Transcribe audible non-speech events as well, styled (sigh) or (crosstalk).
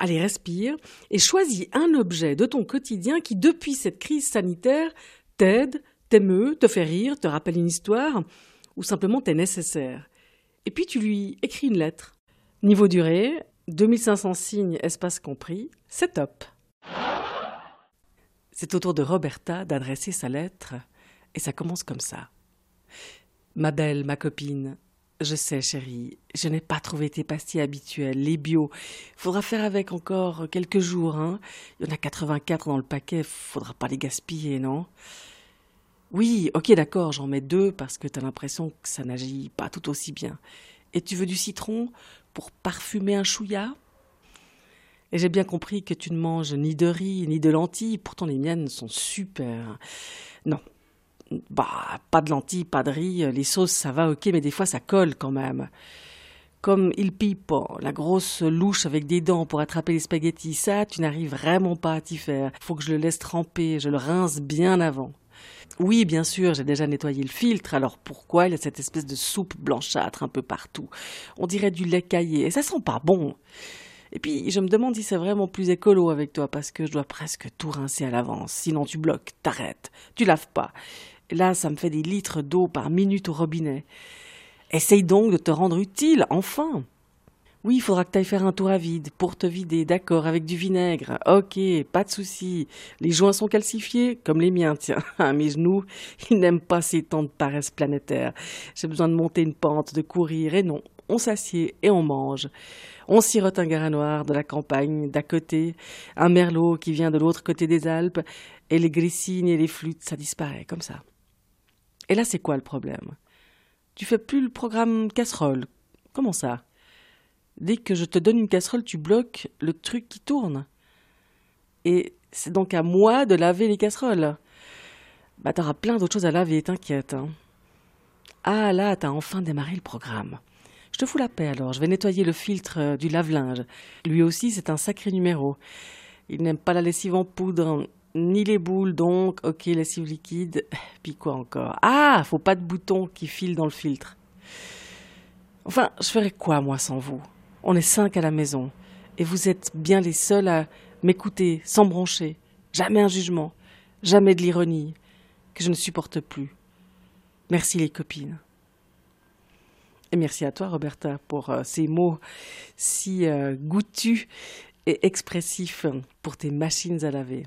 allez, respire, et choisis un objet de ton quotidien qui, depuis cette crise sanitaire, t'aide, t'émeut, te fait rire, te rappelle une histoire, ou simplement t'est nécessaire. Et puis tu lui écris une lettre. Niveau durée, 2500 signes, espace compris, c'est top. C'est au tour de Roberta d'adresser sa lettre, et ça commence comme ça. Ma belle, ma copine, je sais, chérie, je n'ai pas trouvé tes pastilles habituelles, les bio. Faudra faire avec encore quelques jours, hein. Il y en a 84 dans le paquet, faudra pas les gaspiller, non? Oui, ok, d'accord, j'en mets deux parce que t'as l'impression que ça n'agit pas tout aussi bien. Et tu veux du citron pour parfumer un chouïa? Et j'ai bien compris que tu ne manges ni de riz ni de lentilles, pourtant les miennes sont super. Non. Bah, pas de lentilles, pas de riz, les sauces ça va ok, mais des fois ça colle quand même. Comme il pipo, la grosse louche avec des dents pour attraper les spaghettis, ça tu n'arrives vraiment pas à t'y faire. Faut que je le laisse tremper, je le rince bien avant. Oui, bien sûr, j'ai déjà nettoyé le filtre, alors pourquoi il y a cette espèce de soupe blanchâtre un peu partout? On dirait du lait caillé, et ça sent pas bon. Et puis, je me demande si c'est vraiment plus écolo avec toi, parce que je dois presque tout rincer à l'avance. Sinon, tu bloques, t'arrêtes, tu laves pas. Là, ça me fait des litres d'eau par minute au robinet. Essaye donc de te rendre utile, enfin. Oui, il faudra que tu ailles faire un tour à vide pour te vider, d'accord, avec du vinaigre. Ok, pas de souci. Les joints sont calcifiés, comme les miens, tiens. À (laughs) mes genoux, ils n'aiment pas ces temps de paresse planétaire. J'ai besoin de monter une pente, de courir, et non, on s'assied et on mange. On sirote un gara noir de la campagne d'à côté, un merlot qui vient de l'autre côté des Alpes, et les grissines et les flûtes, ça disparaît comme ça. Et là, c'est quoi le problème? Tu fais plus le programme casserole. Comment ça? Dès que je te donne une casserole, tu bloques le truc qui tourne. Et c'est donc à moi de laver les casseroles. Bah, t'auras plein d'autres choses à laver, t'inquiète. Hein. Ah, là, t'as enfin démarré le programme. Je te fous la paix alors, je vais nettoyer le filtre euh, du lave-linge. Lui aussi, c'est un sacré numéro. Il n'aime pas la lessive en poudre, ni les boules, donc, ok, lessive liquide. (laughs) Puis quoi encore? Ah, faut pas de bouton qui file dans le filtre. Enfin, je ferais quoi, moi, sans vous? On est cinq à la maison, et vous êtes bien les seuls à m'écouter sans broncher. Jamais un jugement, jamais de l'ironie, que je ne supporte plus. Merci les copines. Et merci à toi, Roberta, pour euh, ces mots si euh, et expressifs pour tes machines à laver.